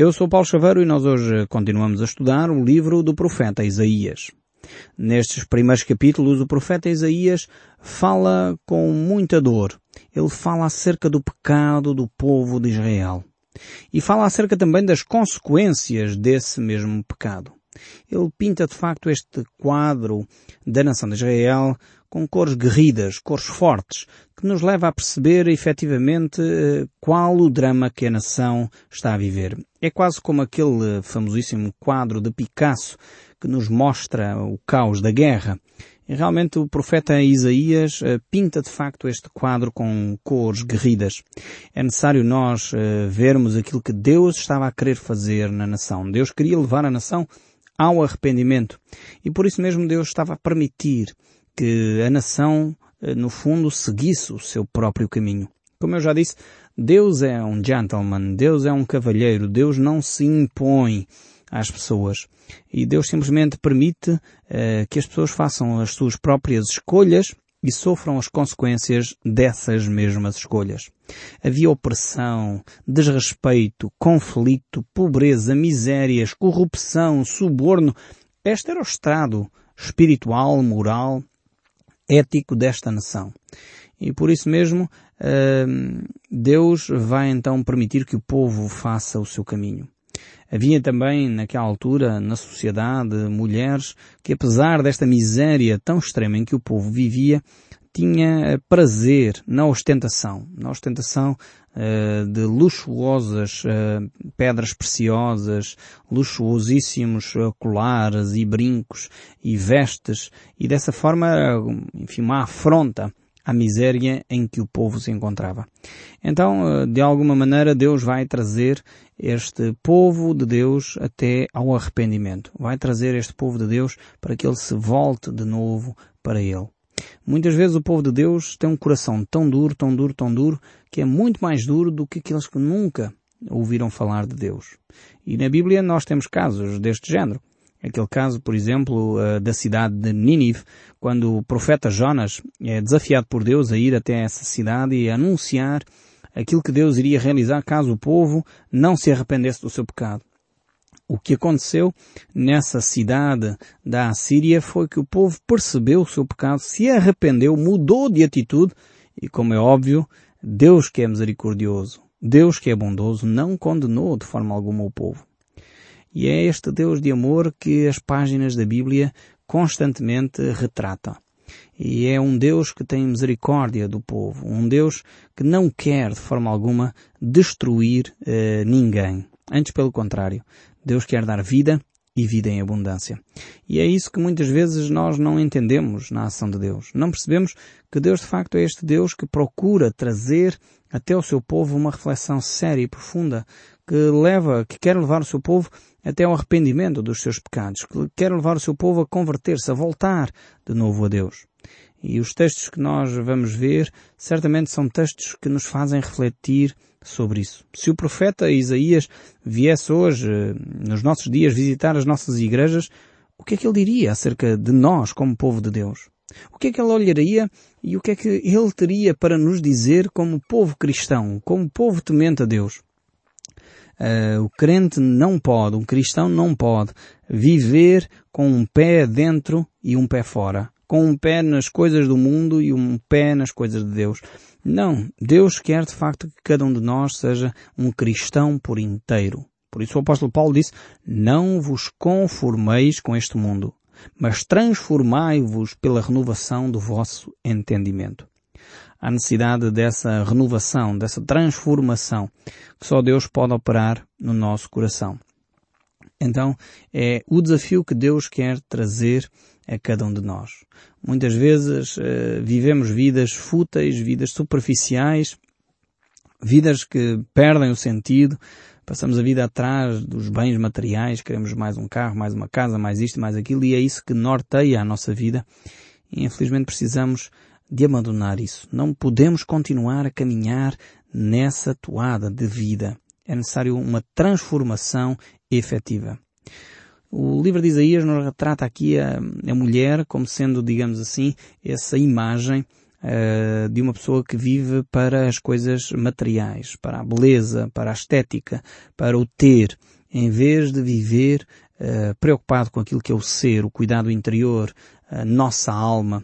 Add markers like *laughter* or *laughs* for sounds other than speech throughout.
Eu sou Paulo Chaveiro e nós hoje continuamos a estudar o livro do profeta Isaías. Nestes primeiros capítulos, o profeta Isaías fala com muita dor. Ele fala acerca do pecado do povo de Israel. E fala acerca também das consequências desse mesmo pecado. Ele pinta de facto este quadro da nação de Israel com cores guerridas, cores fortes, que nos leva a perceber efetivamente eh, qual o drama que a nação está a viver. É quase como aquele famosíssimo quadro de Picasso que nos mostra o caos da guerra. E realmente o profeta Isaías eh, pinta de facto este quadro com cores guerridas. É necessário nós eh, vermos aquilo que Deus estava a querer fazer na nação. Deus queria levar a nação ao arrependimento. E por isso mesmo Deus estava a permitir que a nação, eh, no fundo, seguisse o seu próprio caminho. Como eu já disse, Deus é um gentleman, Deus é um cavalheiro, Deus não se impõe às pessoas. E Deus simplesmente permite uh, que as pessoas façam as suas próprias escolhas e sofram as consequências dessas mesmas escolhas. Havia opressão, desrespeito, conflito, pobreza, misérias, corrupção, suborno. Este era o estado espiritual, moral ético desta nação. E por isso mesmo, hum, Deus vai então permitir que o povo faça o seu caminho. Havia também, naquela altura, na sociedade, mulheres que, apesar desta miséria tão extrema em que o povo vivia, tinha prazer na ostentação, na ostentação uh, de luxuosas uh, pedras preciosas, luxuosíssimos uh, colares e brincos e vestes, e dessa forma, enfim, uma afronta à miséria em que o povo se encontrava. Então, de alguma maneira, Deus vai trazer este povo de Deus até ao arrependimento. Vai trazer este povo de Deus para que ele se volte de novo para ele. Muitas vezes o povo de Deus tem um coração tão duro, tão duro, tão duro, que é muito mais duro do que aqueles que nunca ouviram falar de Deus. E na Bíblia nós temos casos deste género. Aquele caso, por exemplo, eh, da cidade de Nínive, quando o profeta Jonas é desafiado por Deus a ir até essa cidade e anunciar aquilo que Deus iria realizar caso o povo não se arrependesse do seu pecado. O que aconteceu nessa cidade da Assíria foi que o povo percebeu o seu pecado, se arrependeu, mudou de atitude e, como é óbvio, Deus que é misericordioso, Deus que é bondoso, não condenou de forma alguma o povo. E é este Deus de amor que as páginas da Bíblia constantemente retratam. E é um Deus que tem misericórdia do povo, um Deus que não quer de forma alguma destruir eh, ninguém. Antes pelo contrário, Deus quer dar vida e vida em abundância. E é isso que muitas vezes nós não entendemos na ação de Deus. Não percebemos que Deus de facto é este Deus que procura trazer até o seu povo uma reflexão séria e profunda, que leva, que quer levar o seu povo até ao arrependimento dos seus pecados, que quer levar o seu povo a converter-se, a voltar de novo a Deus. E os textos que nós vamos ver certamente são textos que nos fazem refletir sobre isso. Se o profeta Isaías viesse hoje, nos nossos dias, visitar as nossas igrejas, o que é que ele diria acerca de nós como povo de Deus? O que é que ele olharia e o que é que ele teria para nos dizer como povo cristão, como povo temente a Deus? Uh, o crente não pode, um cristão não pode viver com um pé dentro e um pé fora com um pé nas coisas do mundo e um pé nas coisas de Deus. Não, Deus quer de facto que cada um de nós seja um cristão por inteiro. Por isso o apóstolo Paulo disse, não vos conformeis com este mundo, mas transformai-vos pela renovação do vosso entendimento. A necessidade dessa renovação, dessa transformação, que só Deus pode operar no nosso coração. Então, é o desafio que Deus quer trazer a cada um de nós. Muitas vezes uh, vivemos vidas fúteis, vidas superficiais, vidas que perdem o sentido, passamos a vida atrás dos bens materiais, queremos mais um carro, mais uma casa, mais isto, mais aquilo, e é isso que norteia a nossa vida. E infelizmente precisamos de abandonar isso. Não podemos continuar a caminhar nessa toada de vida. É necessário uma transformação efetiva. O livro de Isaías nos retrata aqui a, a mulher como sendo, digamos assim, essa imagem uh, de uma pessoa que vive para as coisas materiais, para a beleza, para a estética, para o ter, em vez de viver uh, preocupado com aquilo que é o ser, o cuidado interior, a nossa alma.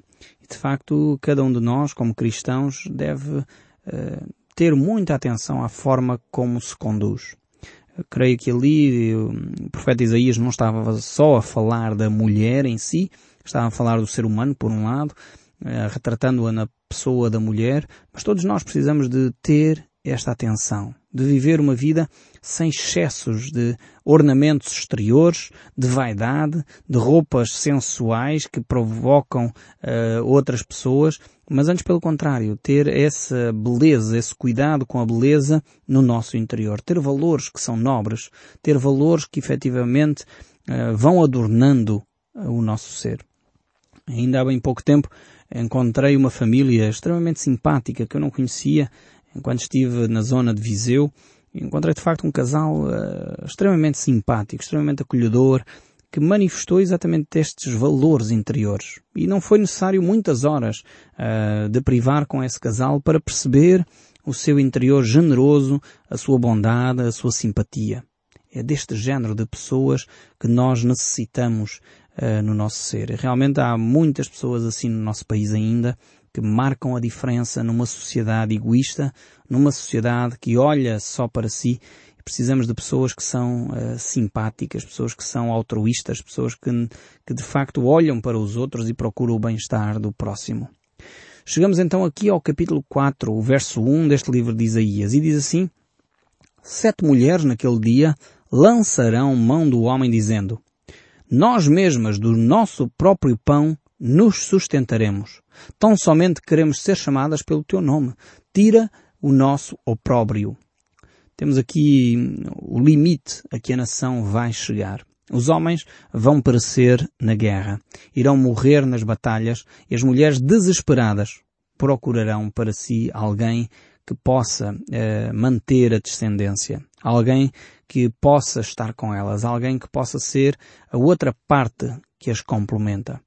De facto, cada um de nós, como cristãos, deve uh, ter muita atenção à forma como se conduz. Eu creio que ali o profeta Isaías não estava só a falar da mulher em si, estava a falar do ser humano, por um lado, eh, retratando-a na pessoa da mulher, mas todos nós precisamos de ter esta atenção, de viver uma vida sem excessos de ornamentos exteriores, de vaidade, de roupas sensuais que provocam uh, outras pessoas, mas antes pelo contrário, ter essa beleza, esse cuidado com a beleza no nosso interior, ter valores que são nobres, ter valores que efetivamente uh, vão adornando uh, o nosso ser. Ainda há bem pouco tempo encontrei uma família extremamente simpática que eu não conhecia enquanto estive na zona de Viseu. Encontrei de facto um casal uh, extremamente simpático, extremamente acolhedor, que manifestou exatamente estes valores interiores. E não foi necessário muitas horas uh, de privar com esse casal para perceber o seu interior generoso, a sua bondade, a sua simpatia. É deste género de pessoas que nós necessitamos uh, no nosso ser. Realmente há muitas pessoas assim no nosso país ainda que marcam a diferença numa sociedade egoísta, numa sociedade que olha só para si. Precisamos de pessoas que são uh, simpáticas, pessoas que são altruístas, pessoas que, que de facto olham para os outros e procuram o bem-estar do próximo. Chegamos então aqui ao capítulo 4, o verso 1 deste livro de Isaías, e diz assim, Sete mulheres naquele dia lançarão mão do homem dizendo, nós mesmas do nosso próprio pão nos sustentaremos. Tão somente queremos ser chamadas pelo teu nome. Tira o nosso opróbrio. Temos aqui o limite a que a nação vai chegar. Os homens vão perecer na guerra, irão morrer nas batalhas e as mulheres desesperadas procurarão para si alguém que possa eh, manter a descendência, alguém que possa estar com elas, alguém que possa ser a outra parte que as complementa.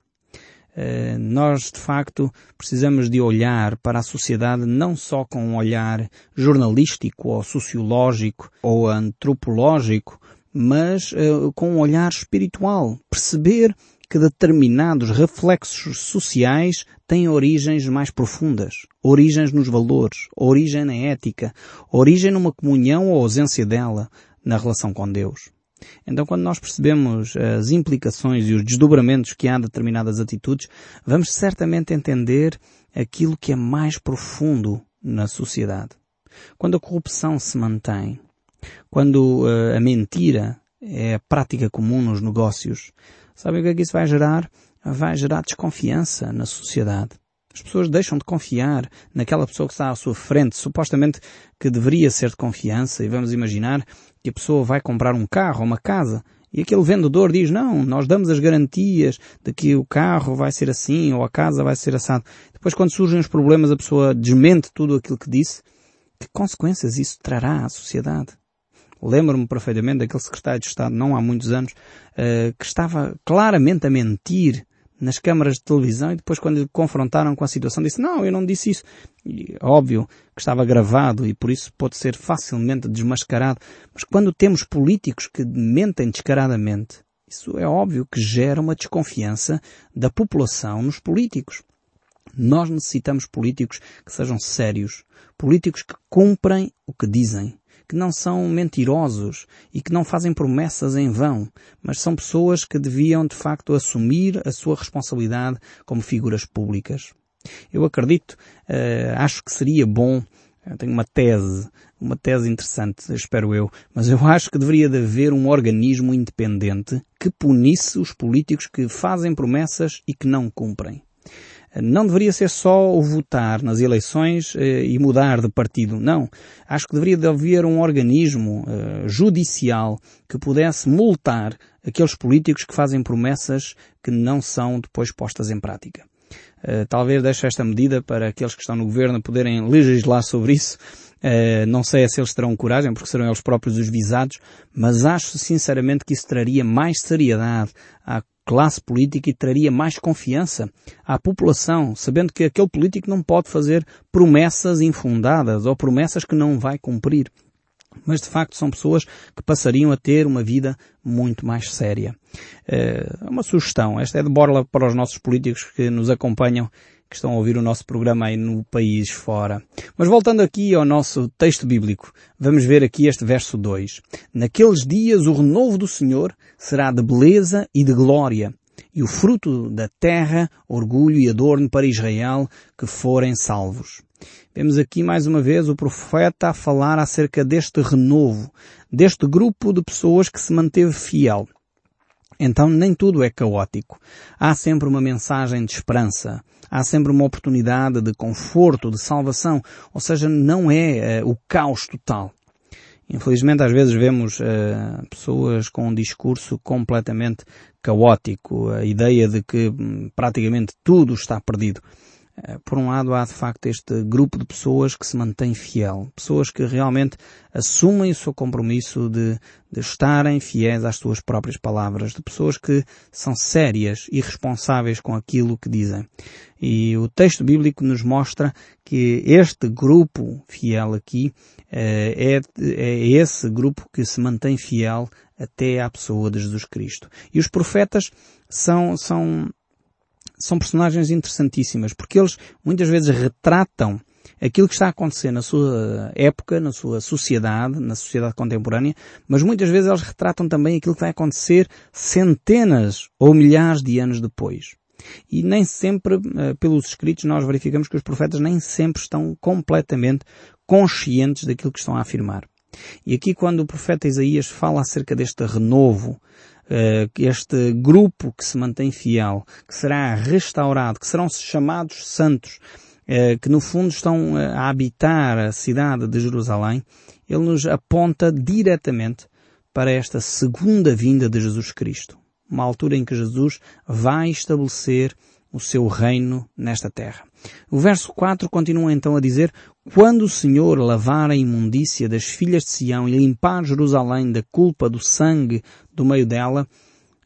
Eh, nós, de facto, precisamos de olhar para a sociedade não só com um olhar jornalístico ou sociológico ou antropológico, mas uh, com um olhar espiritual. Perceber que determinados reflexos sociais têm origens mais profundas, origens nos valores, origem na ética, origem numa comunhão ou ausência dela na relação com Deus. Então, quando nós percebemos as implicações e os desdobramentos que há de determinadas atitudes, vamos certamente entender aquilo que é mais profundo na sociedade. Quando a corrupção se mantém, quando uh, a mentira é a prática comum nos negócios, sabem o que é que isso vai gerar? Vai gerar desconfiança na sociedade. As pessoas deixam de confiar naquela pessoa que está à sua frente, supostamente que deveria ser de confiança, e vamos imaginar que a pessoa vai comprar um carro ou uma casa e aquele vendedor diz, não, nós damos as garantias de que o carro vai ser assim ou a casa vai ser assado. Depois quando surgem os problemas a pessoa desmente tudo aquilo que disse. Que consequências isso trará à sociedade? Lembro-me perfeitamente daquele secretário de Estado, não há muitos anos, uh, que estava claramente a mentir nas câmaras de televisão e depois quando lhe confrontaram com a situação disse não, eu não disse isso. E, óbvio que estava gravado e por isso pode ser facilmente desmascarado. Mas quando temos políticos que mentem descaradamente, isso é óbvio que gera uma desconfiança da população nos políticos. Nós necessitamos políticos que sejam sérios, políticos que cumprem o que dizem, que não são mentirosos e que não fazem promessas em vão, mas são pessoas que deviam de facto assumir a sua responsabilidade como figuras públicas. Eu acredito, uh, acho que seria bom, eu tenho uma tese, uma tese interessante, espero eu, mas eu *laughs* acho que deveria de haver um organismo independente que punisse os políticos que fazem promessas e que não cumprem não deveria ser só o votar nas eleições eh, e mudar de partido. Não. Acho que deveria de haver um organismo eh, judicial que pudesse multar aqueles políticos que fazem promessas que não são depois postas em prática. Uh, talvez deixe esta medida para aqueles que estão no governo poderem legislar sobre isso. Não sei se eles terão coragem, porque serão eles próprios os visados, mas acho sinceramente que isso traria mais seriedade à classe política e traria mais confiança à população, sabendo que aquele político não pode fazer promessas infundadas ou promessas que não vai cumprir. Mas de facto são pessoas que passariam a ter uma vida muito mais séria. É uma sugestão. Esta é de borla para os nossos políticos que nos acompanham que estão a ouvir o nosso programa aí no país fora. Mas voltando aqui ao nosso texto bíblico, vamos ver aqui este verso 2. Naqueles dias o renovo do Senhor será de beleza e de glória, e o fruto da terra, orgulho e adorno para Israel, que forem salvos. Vemos aqui mais uma vez o profeta a falar acerca deste renovo, deste grupo de pessoas que se manteve fiel. Então nem tudo é caótico. Há sempre uma mensagem de esperança. Há sempre uma oportunidade de conforto, de salvação. Ou seja, não é uh, o caos total. Infelizmente às vezes vemos uh, pessoas com um discurso completamente caótico, a ideia de que hum, praticamente tudo está perdido. Eh, por um lado há de facto este grupo de pessoas que se mantém fiel, pessoas que realmente assumem o seu compromisso de, de estarem fiéis às suas próprias palavras, de pessoas que são sérias e responsáveis com aquilo que dizem. E o texto bíblico nos mostra que este grupo fiel aqui é, é esse grupo que se mantém fiel até à pessoa de Jesus Cristo. E os profetas são, são são personagens interessantíssimas, porque eles muitas vezes retratam aquilo que está a acontecer na sua época, na sua sociedade, na sociedade contemporânea, mas muitas vezes eles retratam também aquilo que vai acontecer centenas ou milhares de anos depois. E nem sempre, eh, pelos escritos, nós verificamos que os profetas nem sempre estão completamente conscientes daquilo que estão a afirmar. E aqui quando o profeta Isaías fala acerca deste renovo, este grupo que se mantém fiel, que será restaurado, que serão chamados santos, uh, que no fundo estão eh, a habitar a cidade de Jerusalém, ele nos aponta diretamente para esta segunda vinda de Jesus Cristo. Uma altura em que Jesus vai estabelecer o seu reino nesta terra. O verso 4 continua então a dizer, quando o Senhor lavar a imundícia das filhas de Sião e limpar Jerusalém da culpa do sangue do meio dela,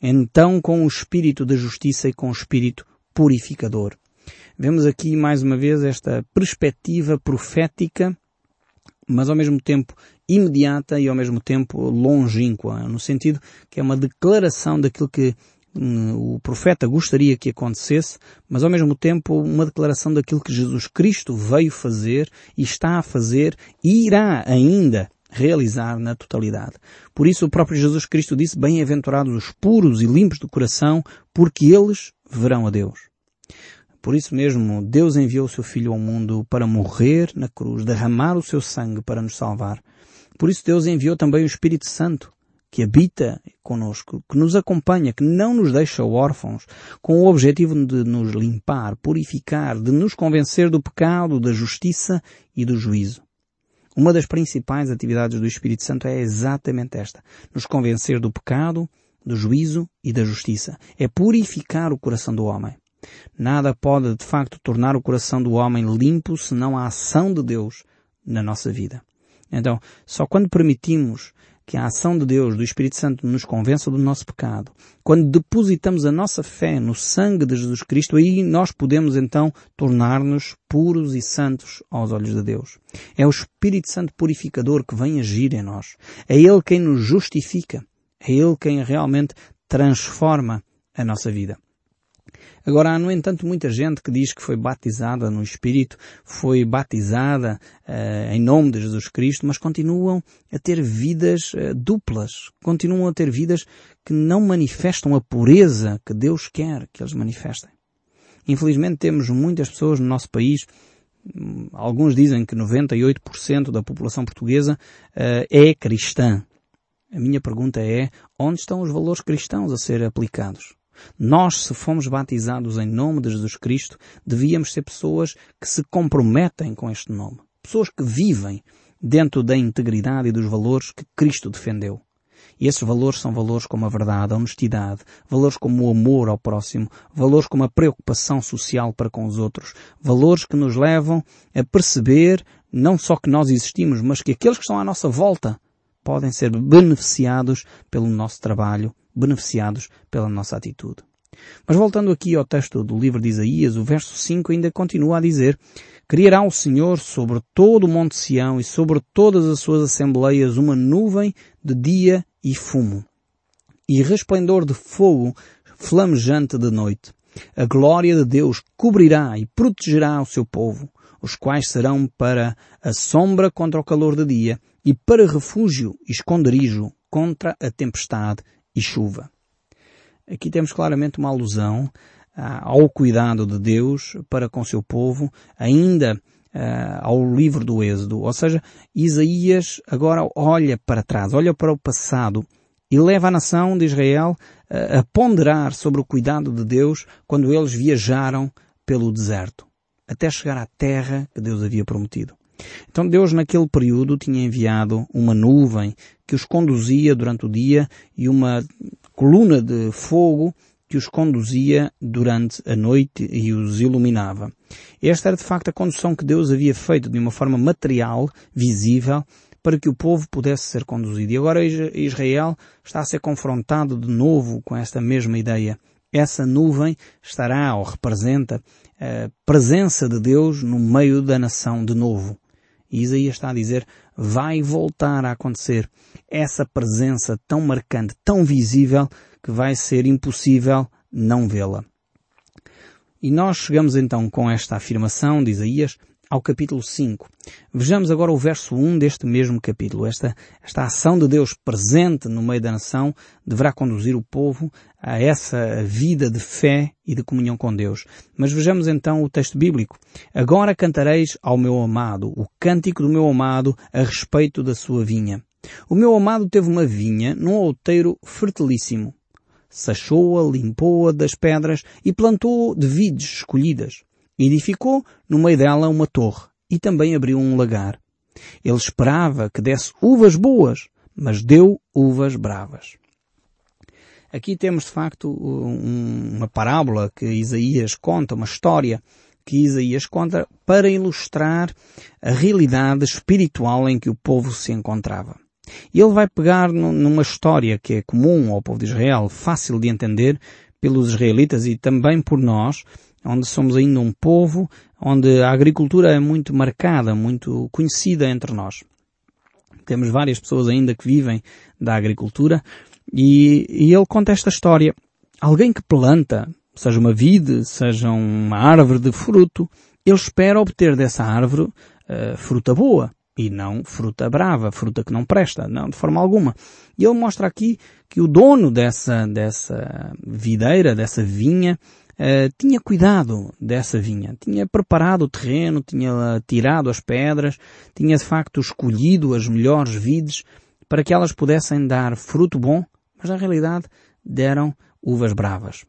então com o espírito de justiça e com o espírito purificador. Vemos aqui mais uma vez esta perspectiva profética, mas ao mesmo tempo imediata e ao mesmo tempo longínqua, no sentido que é uma declaração daquilo que o profeta gostaria que acontecesse, mas ao mesmo tempo uma declaração daquilo que Jesus Cristo veio fazer e está a fazer e irá ainda realizar na totalidade. Por isso o próprio Jesus Cristo disse, bem-aventurados os puros e limpos de coração, porque eles verão a Deus. Por isso mesmo, Deus enviou o seu Filho ao mundo para morrer na cruz, derramar o seu sangue para nos salvar. Por isso Deus enviou também o Espírito Santo que habita conosco, que nos acompanha, que não nos deixa órfãos, com o objetivo de nos limpar, purificar, de nos convencer do pecado, da justiça e do juízo. Uma das principais atividades do Espírito Santo é exatamente esta. Nos convencer do pecado, do juízo e da justiça. É purificar o coração do homem. Nada pode, de facto, tornar o coração do homem limpo senão a ação de Deus na nossa vida. Então, só quando permitimos que a ação de Deus, do Espírito Santo, nos convença do nosso pecado, quando depositamos a nossa fé no sangue de Jesus Cristo, aí nós podemos então tornar-nos puros e santos aos olhos de Deus. É o Espírito Santo purificador que vem agir em nós. É Ele quem nos justifica. É Ele quem realmente transforma a nossa vida. Agora há, no entanto, muita gente que diz que foi batizada no Espírito, foi batizada uh, em nome de Jesus Cristo, mas continuam a ter vidas uh, duplas, continuam a ter vidas que não manifestam a pureza que Deus quer que eles manifestem. Infelizmente temos muitas pessoas no nosso país hum, Alguns dizem que 98% da população portuguesa uh, é cristã. A minha pergunta é, onde estão os valores cristãos a ser aplicados? Nós, se fomos batizados em nome de Jesus Cristo, devíamos ser pessoas que se comprometem com este nome. Pessoas que vivem dentro da integridade e dos valores que Cristo defendeu. E esses valores são valores como a verdade, a honestidade, valores como o amor ao próximo, valores como a preocupação social para com os outros, valores que nos levam a perceber não só que nós existimos, mas que aqueles que estão à nossa volta podem ser beneficiados pelo nosso trabalho, beneficiados pela nossa atitude. Mas voltando aqui ao texto do livro de Isaías, o verso 5 ainda continua a dizer Criará o Senhor sobre todo o Monte Sião e sobre todas as suas assembleias uma nuvem de dia e fumo, e resplendor de fogo flamejante de noite. A glória de Deus cobrirá e protegerá o seu povo, os quais serão para a sombra contra o calor de dia e para refúgio e esconderijo contra a tempestade e chuva. Aqui temos claramente uma alusão ah, ao cuidado de Deus para com seu povo, ainda ah, ao livro do Êxodo. Ou seja, Isaías agora olha para trás, olha para o passado e leva a nação de Israel ah, a ponderar sobre o cuidado de Deus quando eles viajaram pelo deserto, até chegar à terra que Deus havia prometido. Então Deus naquele período tinha enviado uma nuvem que os conduzia durante o dia e uma coluna de fogo que os conduzia durante a noite e os iluminava. Esta era de facto a condução que Deus havia feito de uma forma material, visível, para que o povo pudesse ser conduzido. E agora Israel está a ser confrontado de novo com esta mesma ideia. Essa nuvem estará ou representa a presença de Deus no meio da nação de novo. E Isaías está a dizer, vai voltar a acontecer essa presença tão marcante, tão visível, que vai ser impossível não vê-la. E nós chegamos então com esta afirmação de Isaías ao capítulo 5. Vejamos agora o verso 1 deste mesmo capítulo. Esta, esta ação de Deus presente no meio da nação deverá conduzir o povo a essa vida de fé e de comunhão com Deus. Mas vejamos então o texto bíblico. Agora cantareis ao meu amado, o cântico do meu amado a respeito da sua vinha. O meu amado teve uma vinha num outeiro fertilíssimo sachou-a, limpou-a das pedras e plantou de vides escolhidas. Edificou no meio dela uma torre e também abriu um lagar. Ele esperava que desse uvas boas, mas deu uvas bravas. Aqui temos de facto uma parábola que Isaías conta, uma história que Isaías conta para ilustrar a realidade espiritual em que o povo se encontrava. E ele vai pegar numa história que é comum ao povo de Israel, fácil de entender pelos israelitas e também por nós, onde somos ainda um povo onde a agricultura é muito marcada, muito conhecida entre nós. Temos várias pessoas ainda que vivem da agricultura e, e ele conta esta história. Alguém que planta, seja uma vide, seja uma árvore de fruto, ele espera obter dessa árvore uh, fruta boa e não fruta brava, fruta que não presta, não, de forma alguma. E ele mostra aqui que o dono dessa, dessa videira, dessa vinha, uh, tinha cuidado dessa vinha, tinha preparado o terreno, tinha tirado as pedras, tinha de facto escolhido as melhores vides para que elas pudessem dar fruto bom, mas na realidade deram uvas bravas.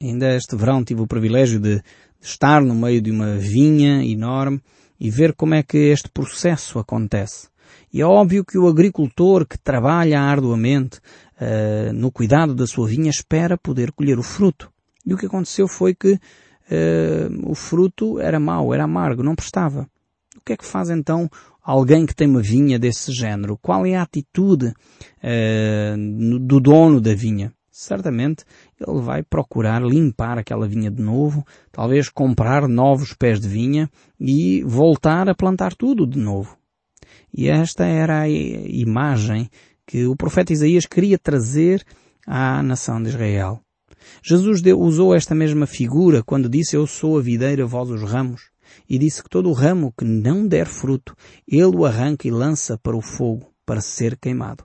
Ainda este verão tive o privilégio de, de estar no meio de uma vinha enorme e ver como é que este processo acontece. E é óbvio que o agricultor que trabalha arduamente uh, no cuidado da sua vinha espera poder colher o fruto. E o que aconteceu foi que uh, o fruto era mau, era amargo, não prestava. O que é que faz então alguém que tem uma vinha desse género? Qual é a atitude uh, do dono da vinha? certamente ele vai procurar limpar aquela vinha de novo, talvez comprar novos pés de vinha e voltar a plantar tudo de novo. E esta era a imagem que o profeta Isaías queria trazer à nação de Israel. Jesus usou esta mesma figura quando disse eu sou a videira, vós os ramos, e disse que todo ramo que não der fruto, ele o arranca e lança para o fogo, para ser queimado.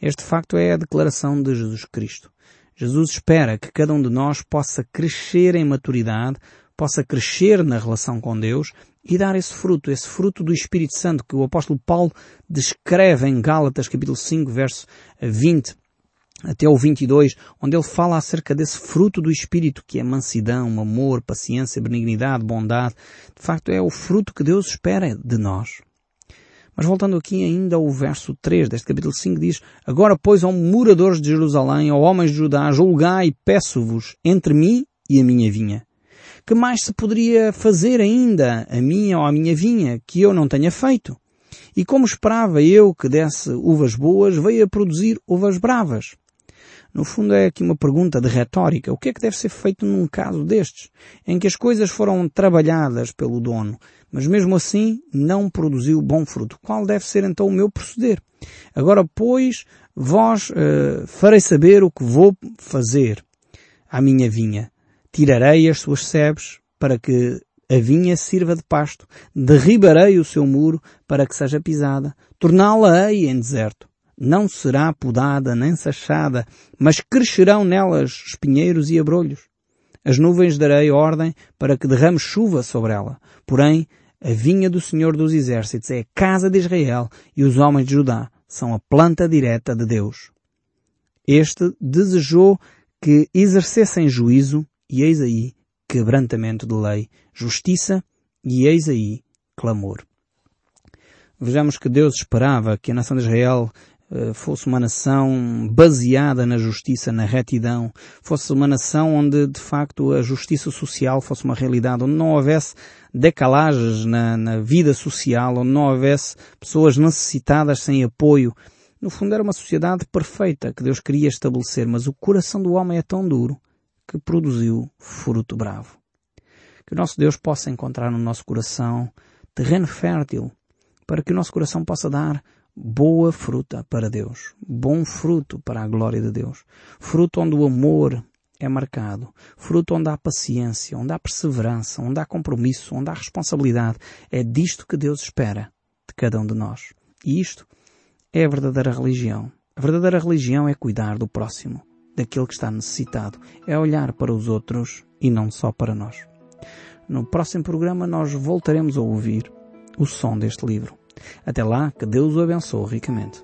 Este facto é a declaração de Jesus Cristo. Jesus espera que cada um de nós possa crescer em maturidade, possa crescer na relação com Deus e dar esse fruto, esse fruto do Espírito Santo que o apóstolo Paulo descreve em Gálatas capítulo 5 verso 20 até o 22, onde ele fala acerca desse fruto do Espírito que é mansidão, amor, paciência, benignidade, bondade. De facto é o fruto que Deus espera de nós. Mas voltando aqui ainda ao verso 3 deste capítulo 5 diz, Agora pois, ó moradores de Jerusalém, ó homens de Judá, julgai, peço-vos, entre mim e a minha vinha. Que mais se poderia fazer ainda a minha ou a minha vinha, que eu não tenha feito? E como esperava eu que desse uvas boas, veio a produzir uvas bravas. No fundo é aqui uma pergunta de retórica. O que é que deve ser feito num caso destes, em que as coisas foram trabalhadas pelo dono, mas mesmo assim não produziu bom fruto? Qual deve ser então o meu proceder? Agora, pois, vós uh, farei saber o que vou fazer à minha vinha. Tirarei as suas sebes para que a vinha sirva de pasto, derribarei o seu muro para que seja pisada, torná-la-ei em deserto não será podada nem sachada, mas crescerão nelas espinheiros e abrolhos. As nuvens darei ordem para que derrame chuva sobre ela. Porém, a vinha do Senhor dos Exércitos é a casa de Israel e os homens de Judá são a planta direta de Deus. Este desejou que exercessem juízo e eis aí quebrantamento de lei, justiça e eis aí clamor. Vejamos que Deus esperava que a nação de Israel fosse uma nação baseada na justiça, na retidão, fosse uma nação onde de facto a justiça social fosse uma realidade, onde não houvesse decalagens na, na vida social, onde não houvesse pessoas necessitadas sem apoio. No fundo era uma sociedade perfeita que Deus queria estabelecer, mas o coração do homem é tão duro que produziu fruto bravo. Que o nosso Deus possa encontrar no nosso coração terreno fértil para que o nosso coração possa dar boa fruta para Deus, bom fruto para a glória de Deus, fruto onde o amor é marcado, fruto onde há paciência, onde há perseverança, onde há compromisso, onde há responsabilidade. É disto que Deus espera de cada um de nós. E isto é a verdadeira religião. A verdadeira religião é cuidar do próximo, daquele que está necessitado, é olhar para os outros e não só para nós. No próximo programa nós voltaremos a ouvir o som deste livro. Até lá, que Deus o abençoe ricamente.